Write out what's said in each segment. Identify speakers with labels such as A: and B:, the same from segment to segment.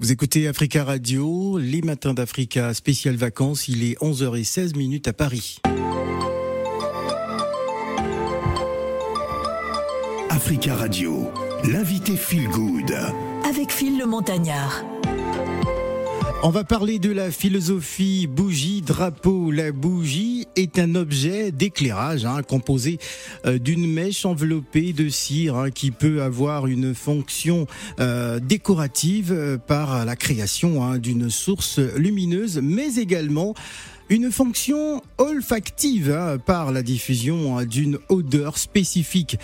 A: Vous écoutez Africa Radio, les matins d'Africa, spécial vacances, il est 11h16 minutes à Paris.
B: Africa Radio, l'invité Feel Good.
C: Avec Phil le Montagnard.
A: On va parler de la philosophie bougie drapeau. La bougie est un objet d'éclairage hein, composé euh, d'une mèche enveloppée de cire hein, qui peut avoir une fonction euh, décorative euh, par la création hein, d'une source lumineuse, mais également une fonction olfactive hein, par la diffusion hein, d'une odeur spécifique.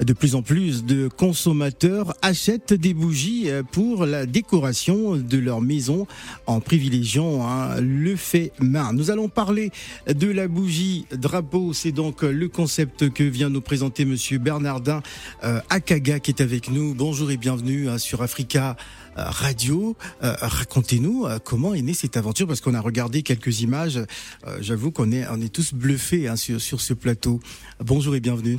A: De plus en plus de consommateurs achètent des bougies euh, pour la décoration de leur maison en privilégiant hein, le fait main. Nous allons parler de la bougie drapeau. C'est donc le concept que vient nous présenter Monsieur Bernardin euh, Akaga qui est avec nous. Bonjour et bienvenue sur Africa euh, radio. Euh, racontez-nous euh, comment est née cette aventure parce qu'on a regardé quelques images. J'avoue qu'on est, on est tous bluffés hein, sur, sur ce plateau. Bonjour et bienvenue.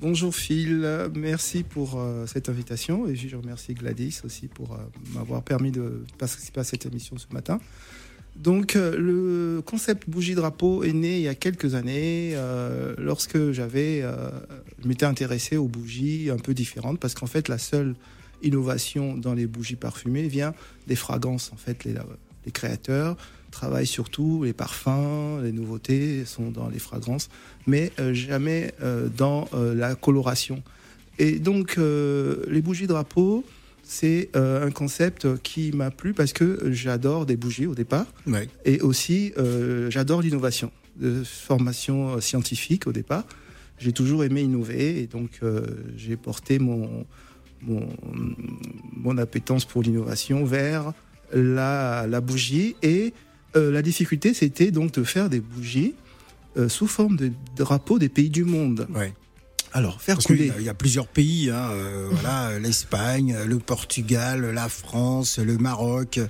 D: Bonjour Phil, merci pour cette invitation et je remercie Gladys aussi pour m'avoir permis de participer à cette émission ce matin. Donc le concept bougie drapeau est né il y a quelques années lorsque j'avais, je m'étais intéressé aux bougies un peu différentes parce qu'en fait la seule innovation dans les bougies parfumées vient des fragrances. En fait, les, les créateurs travaillent surtout les parfums, les nouveautés sont dans les fragrances, mais euh, jamais euh, dans euh, la coloration. Et donc, les bougies drapeaux, c'est un concept qui m'a plu parce que j'adore des bougies au départ, et aussi j'adore l'innovation, de formation scientifique au départ. J'ai toujours aimé innover, et donc j'ai porté mon mon, appétence pour l'innovation vers la, bougie. Et euh, la difficulté, c'était donc de faire des bougies euh, sous forme de drapeaux des pays du monde.
A: Alors, faire couler. Il y, a plusieurs pays, hein, euh, voilà, l'Espagne, le Portugal, la France, le Maroc,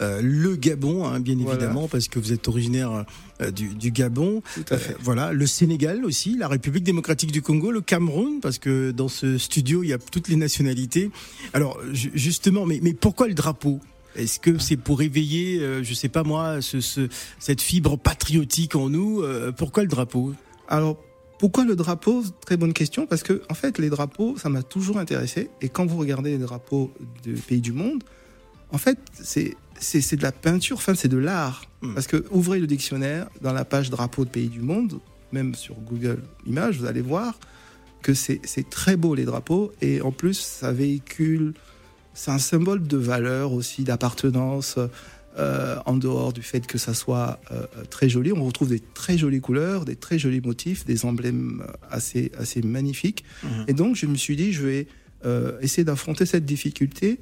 A: euh, le Gabon, hein, bien évidemment, parce que vous êtes originaire euh, du, du, Gabon.
D: Tout à fait.
A: voilà, le Sénégal aussi, la République démocratique du Congo, le Cameroun, parce que dans ce studio, il y a toutes les nationalités. Alors, justement, mais, mais pourquoi le drapeau? Est-ce que c'est pour éveiller, je sais pas moi, ce, ce, cette fibre patriotique en nous Pourquoi le drapeau?
D: Alors pourquoi le drapeau? Très bonne question, parce que en fait, les drapeaux, ça m'a toujours intéressé. Et quand vous regardez les drapeaux de pays du monde, en fait, c'est c'est de la peinture, enfin c'est de l'art. Hmm. Parce que ouvrez le dictionnaire dans la page drapeau de pays du monde, même sur Google Images, vous allez voir que c'est très beau les drapeaux et en plus ça véhicule, c'est un symbole de valeur aussi, d'appartenance. Euh, en dehors du fait que ça soit euh, très joli. On retrouve des très jolies couleurs, des très jolis motifs, des emblèmes assez, assez magnifiques. Mhm. Et donc, je me suis dit, je vais euh, essayer d'affronter cette difficulté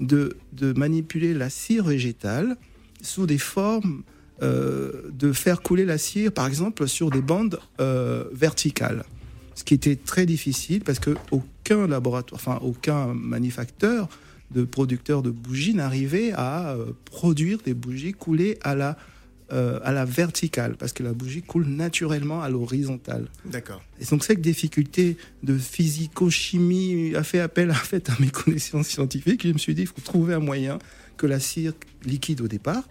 D: de, de, manipuler la cire végétale sous des formes de faire couler la cire, par exemple, sur des bandes verticales. Ce qui était très difficile parce que aucun laboratoire, enfin aucun manufacteur de producteurs de bougies n'arrivaient à euh, produire des bougies coulées à la, euh, à la verticale, parce que la bougie coule naturellement à l'horizontale.
A: D'accord.
D: Et donc cette difficulté de physico-chimie a fait appel en fait, à mes connaissances scientifiques. Je me suis dit, il faut trouver un moyen que la cire liquide au départ,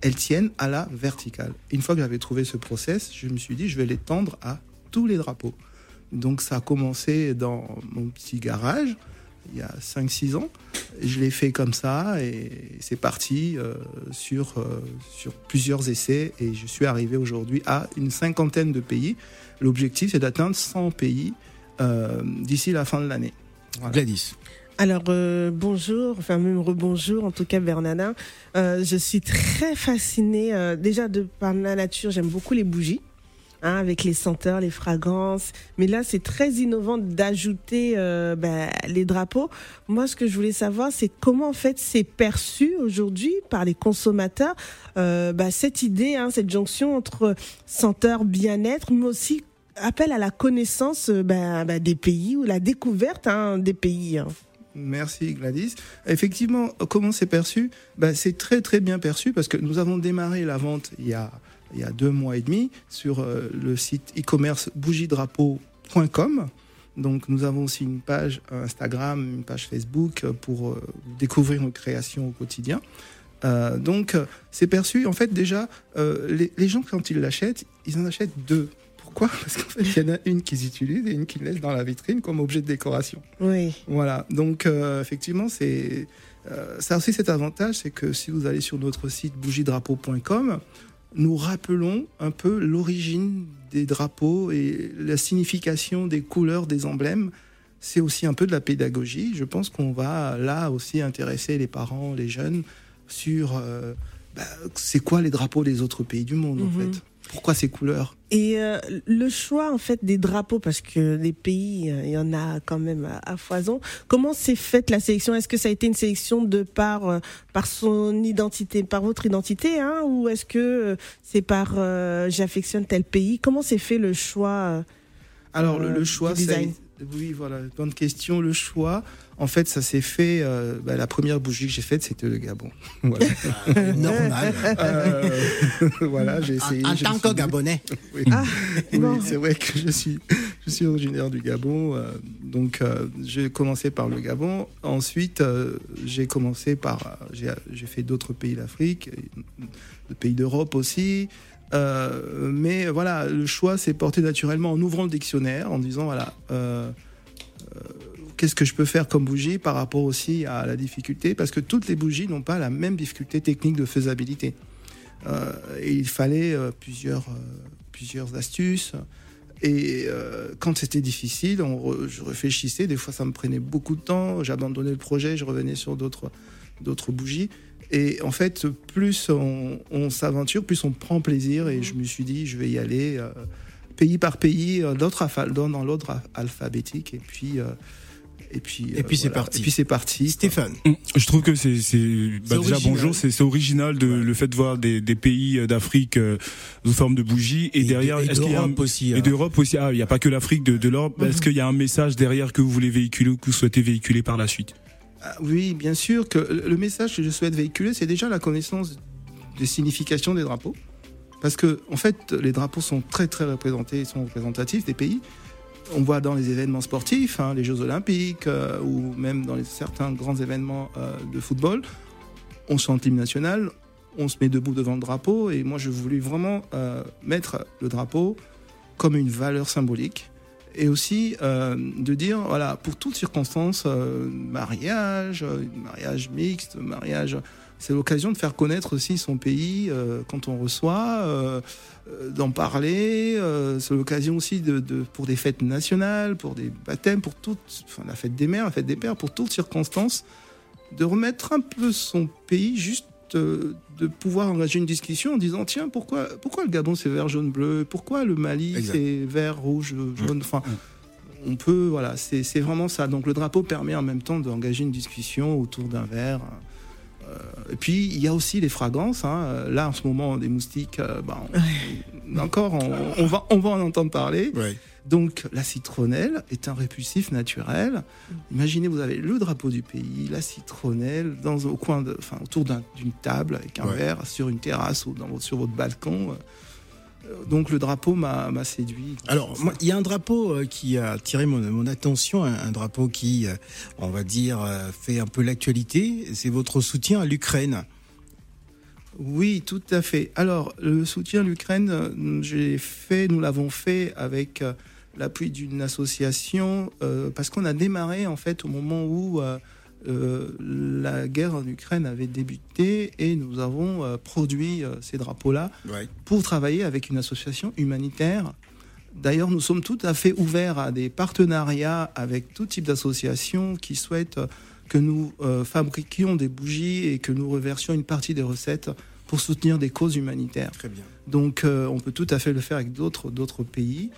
D: elle tienne à la verticale. Une fois que j'avais trouvé ce process, je me suis dit, je vais l'étendre à tous les drapeaux. Donc ça a commencé dans mon petit garage il y a 5-6 ans. Je l'ai fait comme ça et c'est parti euh, sur, euh, sur plusieurs essais et je suis arrivé aujourd'hui à une cinquantaine de pays. L'objectif, c'est d'atteindre 100 pays euh, d'ici la fin de l'année.
A: Gladys.
E: Alors bonjour, enfin même rebonjour en tout cas Bernardin. je suis très fascinée déjà de par la nature, j'aime beaucoup les bougies. Hein, avec les senteurs, les fragrances. Mais là, c'est très innovant d'ajouter euh, ben, les drapeaux. Moi, ce que je voulais savoir, c'est comment en fait c'est perçu aujourd'hui par les consommateurs euh, ben, cette idée, hein, cette jonction entre senteur, bien-être, mais aussi appel à la connaissance ben, ben des pays ou la découverte hein, des pays.
D: Merci Gladys. Effectivement, comment c'est perçu? C'est très très bien perçu parce que nous avons démarré la vente il y a il y a deux mois et demi sur euh, le site e-commerce bougiedrapeau.com. Donc nous avons aussi une page Instagram, une page Facebook pour euh, découvrir nos créations au quotidien. Euh, donc euh, c'est perçu, en fait déjà, euh, les, les gens quand ils l'achètent, ils en achètent deux. Pourquoi? Parce qu'en fait, il y en a une qu'ils utilisent et une qu'ils laissent dans la vitrine comme objet de décoration.
E: Oui.
D: Voilà, donc euh, effectivement, c'est euh, ça a aussi cet avantage, c'est que si vous allez sur notre site bougiedrapeau.com, nous rappelons un peu l'origine des drapeaux et la signification des couleurs des emblèmes. C'est aussi un peu de la pédagogie. Je pense qu'on va là aussi intéresser les parents, les jeunes sur euh, bah, c'est quoi les drapeaux des autres pays du monde en
E: Mhm.
D: fait. Pourquoi ces couleurs?
E: Et euh, le choix en fait des drapeaux, parce que les pays, euh, il y en a quand même à, à foison. Comment s'est faite la sélection? Est-ce que ça a été une sélection de par euh, par son identité, par votre identité, hein, ou est-ce que c'est par euh, j'affectionne tel pays? Comment s'est fait le choix
D: Alors le, le choix,
E: du
D: oui, voilà, bonne question. Le choix, en fait, ça s'est fait. euh, bah, la première bougie que j'ai faite, c'était le Gabon. Voilà.
A: Normal.
D: Euh, voilà, j'ai essayé.
A: En, en
D: je
A: tant que
D: suis
A: Gabonais.
D: Oui,
E: Ah,
D: oui, c'est vrai que je suis, je suis originaire du Gabon. euh, donc, euh, j'ai commencé par le Gabon. Ensuite, euh, j'ai commencé par. J'ai j'ai fait d'autres pays d'Afrique, de pays d'Europe aussi. Euh, mais voilà, le choix s'est porté naturellement en ouvrant le dictionnaire, en disant voilà, euh, euh, qu'est-ce que je peux faire comme bougie par rapport aussi à la difficulté, parce que toutes les bougies n'ont pas la même difficulté technique de faisabilité. Et il fallait plusieurs, plusieurs astuces. Et quand c'était difficile, je réfléchissais. Des fois, ça me prenait beaucoup de temps. J'abandonnais le projet, je revenais sur d'autres bougies. Et en fait, plus on, on s'aventure, plus on prend plaisir. Et je me suis dit, je vais y aller euh, pays par pays, euh, dans, dans l'ordre al- alphabétique. Et puis, euh, et puis,
A: Et puis c'est
D: voilà.
A: parti.
D: Et puis c'est parti.
A: Stéphane.
F: Je trouve que c'est, bah déjà
A: original.
F: bonjour, c'est, original de le fait de voir des, des pays d'Afrique euh, sous forme de bougies et, derrière
A: et
F: est-ce qu'il y a un-
A: d'Europe aussi.
F: et
A: hein.
F: d'Europe aussi. Ah, il n'y a pas que l'Afrique, de, de l'Europe.
A: Mhm.
F: Est-ce qu'il y a un message derrière que vous voulez véhiculer ou que vous souhaitez véhiculer par la suite?
D: Ah Oui, bien sûr que le message que je souhaite véhiculer, c'est déjà la connaissance des significations des drapeaux. Parce que, en fait, les drapeaux sont très, très représentés, ils sont représentatifs des pays. On voit dans les événements sportifs, hein, les Jeux Olympiques, euh, ou même dans certains grands événements euh, de football, on chante l'hymne national, on se met debout devant le drapeau, et moi, je voulais vraiment euh, mettre le drapeau comme une valeur symbolique et aussi euh, de dire voilà pour toutes circonstances euh, mariage euh, mariage mixte mariage c'est l'occasion de faire connaître aussi son pays quand on reçoit d'en parler c'est l'occasion aussi de, pour des fêtes nationales pour des baptêmes pour enfin la fête des mères la fête des pères pour toutes circonstances de remettre un peu son pays juste euh, de pouvoir engager une discussion en disant tiens pourquoi pourquoi le Gabon c'est vert jaune bleu? Pourquoi le Mali c'est vert rouge jaune? Enfin on peut voilà c'est c'est vraiment ça. Donc le drapeau permet en même temps d'engager une discussion autour d'un verre Euh, et puis il y a aussi les fragrances hein. là en ce moment des moustiques euh, bah, on- encore on, on va on va en entendre parler
A: Ouais.
D: donc la citronnelle est un répulsif naturel. Imaginez, vous avez le drapeau du pays, la citronnelle, dans, au coin de, enfin, autour d'un- d'une table avec un
A: Ouais.
D: verre sur une terrasse ou dans, votre- sur votre balcon. Euh, Donc le drapeau m'a séduit.
A: Alors, il y a un drapeau euh, qui a attiré mon, mon attention, un, un drapeau qui, euh, on va dire, fait un peu l'actualité. C'est votre soutien à l'Ukraine.
D: Oui, tout à fait. Alors, le soutien à l'Ukraine, j'ai fait, nous l'avons fait avec l'appui d'une association euh, parce qu'on a démarré en fait au moment où euh, euh, la guerre en Ukraine avait débuté et nous avons euh, produit euh, ces drapeaux-là
A: Ouais.
D: pour travailler avec une association humanitaire. D'ailleurs, nous sommes tout à fait ouverts à des partenariats avec tout type d'associations qui souhaitent que nous euh, fabriquions des bougies et que nous reversions une partie des recettes pour soutenir des causes humanitaires.
A: Très bien.
D: Donc, euh, on peut tout à fait le faire avec d'autres d'autres pays.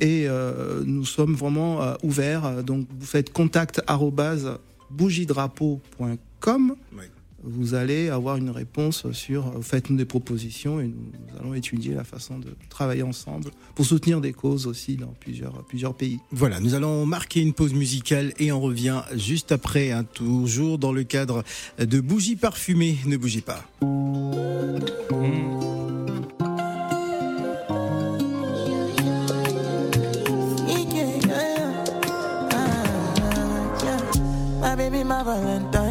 D: Et euh, nous sommes vraiment euh, ouverts. Donc, vous faites contact bougiedrapeau.com.
A: Ouais.
D: Vous allez avoir une réponse sur. Faites-nous des propositions et nous, allons étudier la façon de travailler ensemble pour soutenir des causes aussi dans plusieurs, plusieurs pays.
A: Voilà, nous allons marquer une pause musicale et on revient juste après, hein, toujours dans le cadre de Bougies parfumées. Ne bougez pas.
G: be my valentine.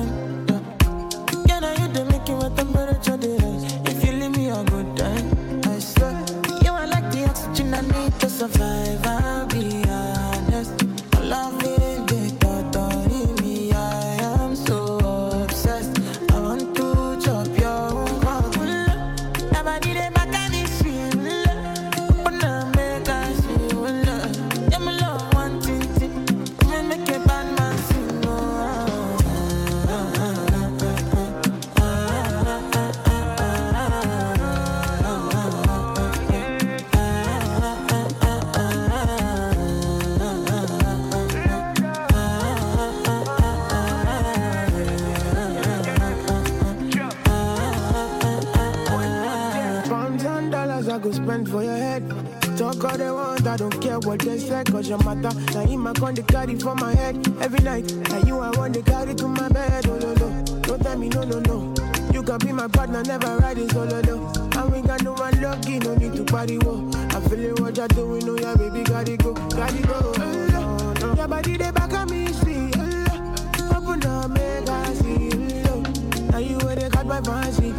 H: Go spend for your head. Talk all they want, I don't care what they say, cause your matter. Now in my con they carry for my head every night. Now you I want to carry to my bed, oh no no. Don't tell me no no no. You can be my partner, never riding solo no. And we got no one lucky, no need to party wo. I feel it what you're doing, oh yeah, baby, gotta go, gotta go. Oh, no, no. Your body they back at me, see. Oh, open up, make I see. Oh, now you where they got my fancy.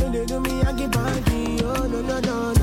H: When they do me, I get panty. Oh no no no no no.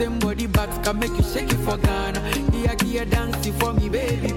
I: Same body bags can make you shake it for Ghana. Here, here, dancing for me, baby,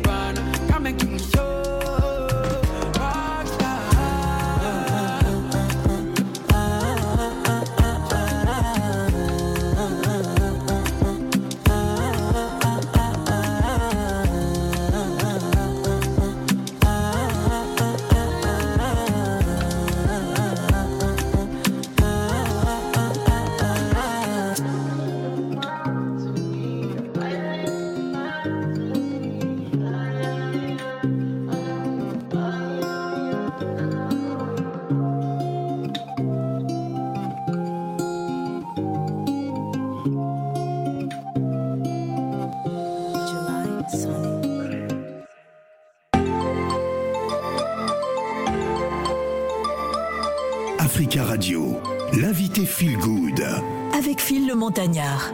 C: Avec Phil le Montagnard.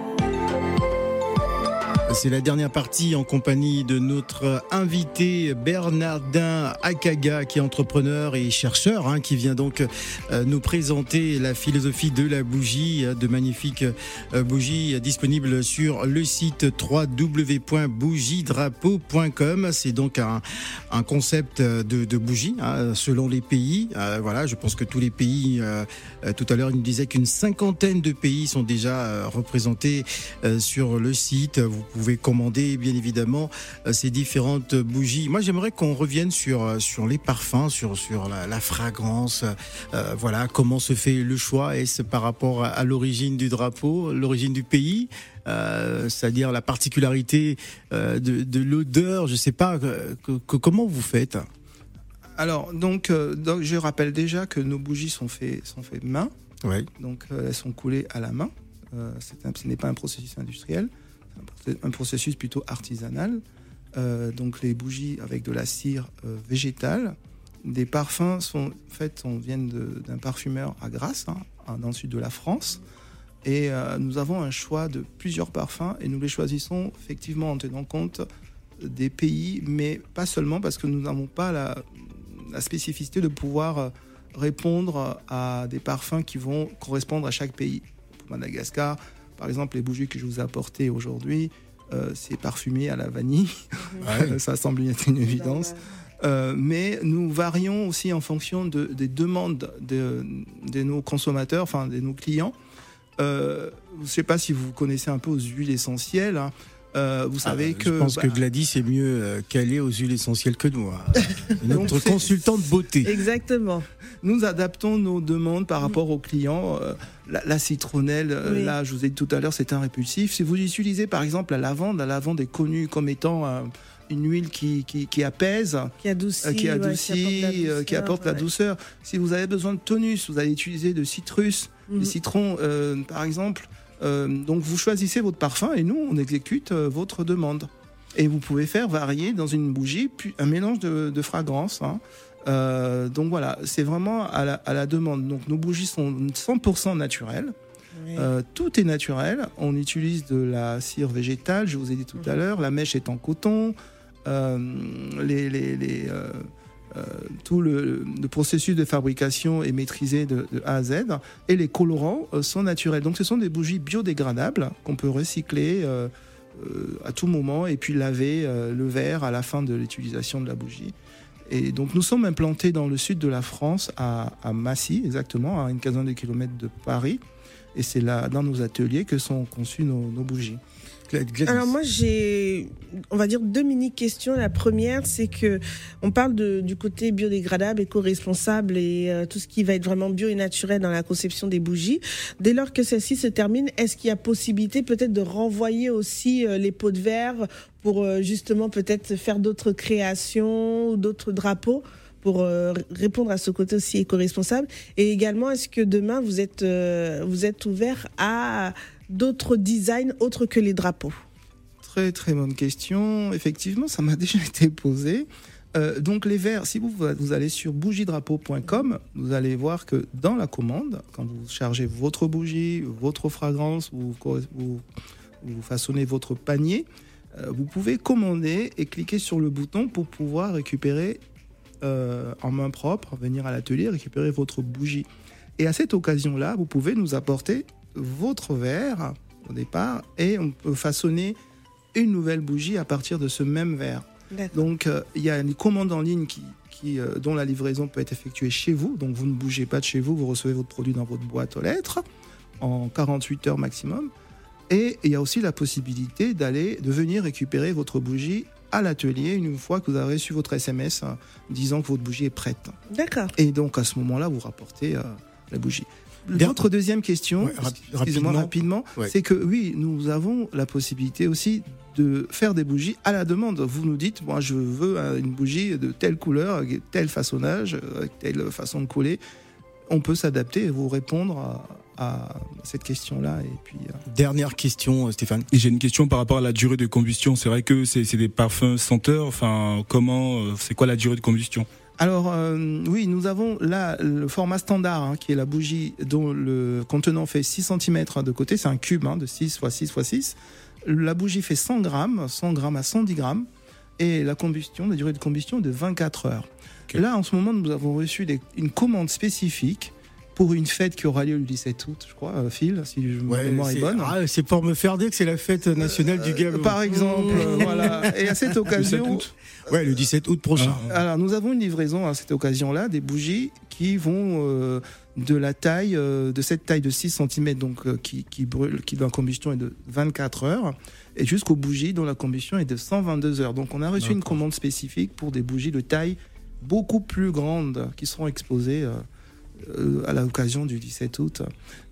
A: C'est la dernière partie en compagnie de notre invité Bernardin Akaga, qui est entrepreneur et chercheur, hein, qui vient donc euh, nous présenter la philosophie de la bougie, euh, de magnifiques euh, bougies disponibles sur le site www.bougiedrapeau.com. C'est donc un, concept de, bougie hein, selon les pays. Voilà, je pense que tous les pays, tout à l'heure, il nous disait qu'une cinquantaine de pays sont déjà représentés sur le site. Vous pouvez commander, bien évidemment, euh, ces différentes bougies. Moi, j'aimerais qu'on revienne sur euh, sur les parfums, sur sur la, la fragrance. Euh, voilà, comment se fait le choix? Est-ce par rapport à, à l'origine du drapeau, l'origine du pays? Euh, c'est-à-dire la particularité euh, de, de l'odeur, je sais pas, que- que- comment vous faites?
D: Alors, donc, euh, donc, je rappelle déjà que nos bougies sont faites sont faites main.
A: Ouais.
D: Donc, elles sont coulées à la main. Un- ce n'est pas un processus industriel, un processus plutôt artisanal. Euh, donc, les bougies avec de la cire euh, végétale. Des parfums sont, en on vient d'un parfumeur à Grasse, hein, dans le sud de la France. Et euh, nous avons un choix de plusieurs parfums et nous les choisissons effectivement en tenant compte des pays, mais pas seulement parce que nous n'avons pas la, spécificité de pouvoir répondre à des parfums qui vont correspondre à chaque pays. Madagascar, par exemple, les bougies que je vous ai apportées aujourd'hui, euh, c'est parfumé à la vanille. Ça semble être une évidence. Euh, mais nous varions aussi en fonction de- des demandes de, de nos consommateurs, enfin de nos clients. Euh, je ne sais pas si vous connaissez un peu aux huiles essentielles. hein. Euh, vous
A: Ah,
D: savez que
A: je pense
D: bah,
A: que Gladys est mieux euh, calée aux huiles essentielles que nous. hein. Notre consultante beauté.
E: Exactement.
D: nous adaptons nos demandes par rapport aux clients. Euh, la, la citronnelle,
E: Oui.
D: là, je vous ai dit tout à l'heure, c'est un répulsif. Si vous utilisez par exemple la lavande, la lavande est connue comme étant euh, une huile qui, qui, qui apaise.
E: Qui adoucit.
D: euh, qui
E: ouais,
D: adoucit, euh, qui apporte la
E: ouais.
D: douceur. Si vous avez besoin de tonus, vous allez utiliser de citrus,
E: Mhm.
D: des citrons, euh, par exemple. Euh, donc vous choisissez votre parfum et nous, on exécute euh, votre demande. Et vous pouvez faire varier dans une bougie puis un mélange de, de fragrances. hein. Euh, donc voilà, c'est vraiment à la, à la demande. Donc nos bougies sont 100% naturelles. Euh, tout est naturel. On utilise de la cire végétale, je vous ai dit tout à l'heure. La mèche est en coton. Euh, les, les- les, tout le, processus de fabrication est maîtrisé de, A à Z. Et les colorants euh, sont naturels. Donc ce sont des bougies biodégradables qu'on peut recycler euh, euh, à tout moment et puis laver euh, le verre à la fin de l'utilisation de la bougie. Et donc nous sommes implantés dans le sud de la France, à, Massy exactement, à une quinzaine de kilomètres de Paris. Et c'est là, dans nos ateliers, que sont conçues nos bougies.
E: Alors moi j'ai, on va dire deux mini questions. La première c'est que on parle de, du côté biodégradable, éco-responsable et euh, tout ce qui va être vraiment bio et naturel dans la conception des bougies. Dès lors que celle-ci se termine, est-ce qu'il y a possibilité peut-être de renvoyer aussi euh, les pots de verre pour euh, justement peut-être faire d'autres créations ou d'autres drapeaux pour euh, répondre à ce côté aussi éco-responsable? Et également, est-ce que demain vous êtes euh, vous êtes ouvert à d'autres designs autres que les drapeaux
D: Très très bonne question. Effectivement, ça m'a déjà été posé. Euh, donc les verres, si vous, vous allez sur bougiedrapeau.com, vous allez voir que dans la commande, quand vous chargez votre bougie, votre fragrance, ou vous, vous, vous façonnez votre panier, euh, vous pouvez commander et cliquer sur le bouton pour pouvoir récupérer euh, en main propre, venir à l'atelier récupérer votre bougie. Et à cette occasion-là, vous pouvez nous apporter votre verre au départ et on peut façonner une nouvelle bougie à partir de ce même verre. Donc euh, il y a une commande en ligne qui, qui, euh, dont la livraison peut être effectuée chez vous. Donc vous ne bougez pas de chez vous, vous recevez votre produit dans votre boîte aux lettres en 48 heures maximum. Et il y a aussi la possibilité d'aller, de venir récupérer votre bougie à l'atelier une fois que vous avez reçu votre SMS hein, disant que votre bougie est prête.
E: D'accord.
D: Et donc à ce moment-là, vous rapportez euh, la bougie.
A: Bien.
D: Votre deuxième question,
A: Ouais, rap-
D: excusez-moi
A: rapidement.
D: rapidement,
A: Ouais.
D: c'est que oui, nous avons la possibilité aussi de faire des bougies à la demande. Vous nous dites, moi je veux une bougie de telle couleur, avec tel façonnage, avec telle façon de coller. On peut s'adapter et vous répondre à, à cette question-là. Et puis, euh,
A: Dernière question, euh, Stéphane.
F: J'ai une question par rapport à la durée de combustion. C'est vrai que c'est c'est des parfums senteurs. Enfin, comment, euh, c'est quoi la durée de combustion?
D: Alors euh, oui, nous avons là le format standard hein, qui est la bougie dont le contenant fait 6 cm de côté, c'est un cube hein, de 6 x 6 x 6. La bougie fait 100 grammes, 100 grammes à 110 grammes et la combustion, la durée de combustion est de 24 heures.
F: Ok.
D: Là en ce moment nous avons reçu des- une commande spécifique pour une fête qui aura lieu le 17 août, je crois, euh, Phil, si je ma mémoire est
A: c'est
D: bonne.
A: ah, c'est pour me faire dire que c'est la fête nationale du Gabon.
D: Par exemple, euh, voilà. Et à cette occasion,
F: août
A: Ouais, le 17 août prochain.
D: Alors, nous avons une livraison à cette occasion-là, des bougies qui vont euh, de la taille, euh, de cette taille de 6 cm, donc euh, qui, qui brûle, qui dont la combustion est de 24 heures, et jusqu'aux bougies dont la combustion est de 122 heures. Donc, on a reçu une commande spécifique pour des bougies de taille beaucoup plus grande qui seront exposées euh, euh, à l'occasion du 17 août.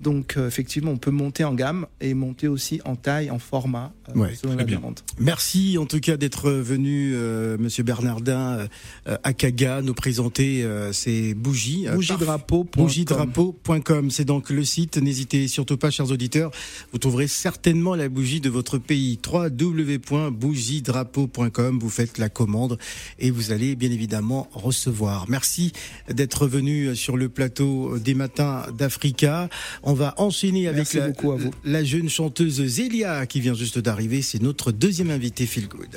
D: Donc, euh, effectivement, on peut monter en gamme et monter aussi en taille, en format, euh,
A: Ouais,
D: selon la
F: bien.
A: Merci en tout cas d'être venu, euh, Monsieur Bernardin, euh, à Kaga, nous présenter euh, ces bougies. euh.
D: Bougiedrapeau.com,
A: c'est donc le site. N'hésitez surtout pas, chers auditeurs. Vous trouverez certainement la bougie de votre pays. www.bougiedrapeau.com. Vous faites la commande et vous allez bien évidemment recevoir. Merci d'être venu sur le plateau des matins d'Africa. On va enchaîner avec la jeune chanteuse Zélia qui vient juste d'arriver. C'est notre deuxième invité Feel Good.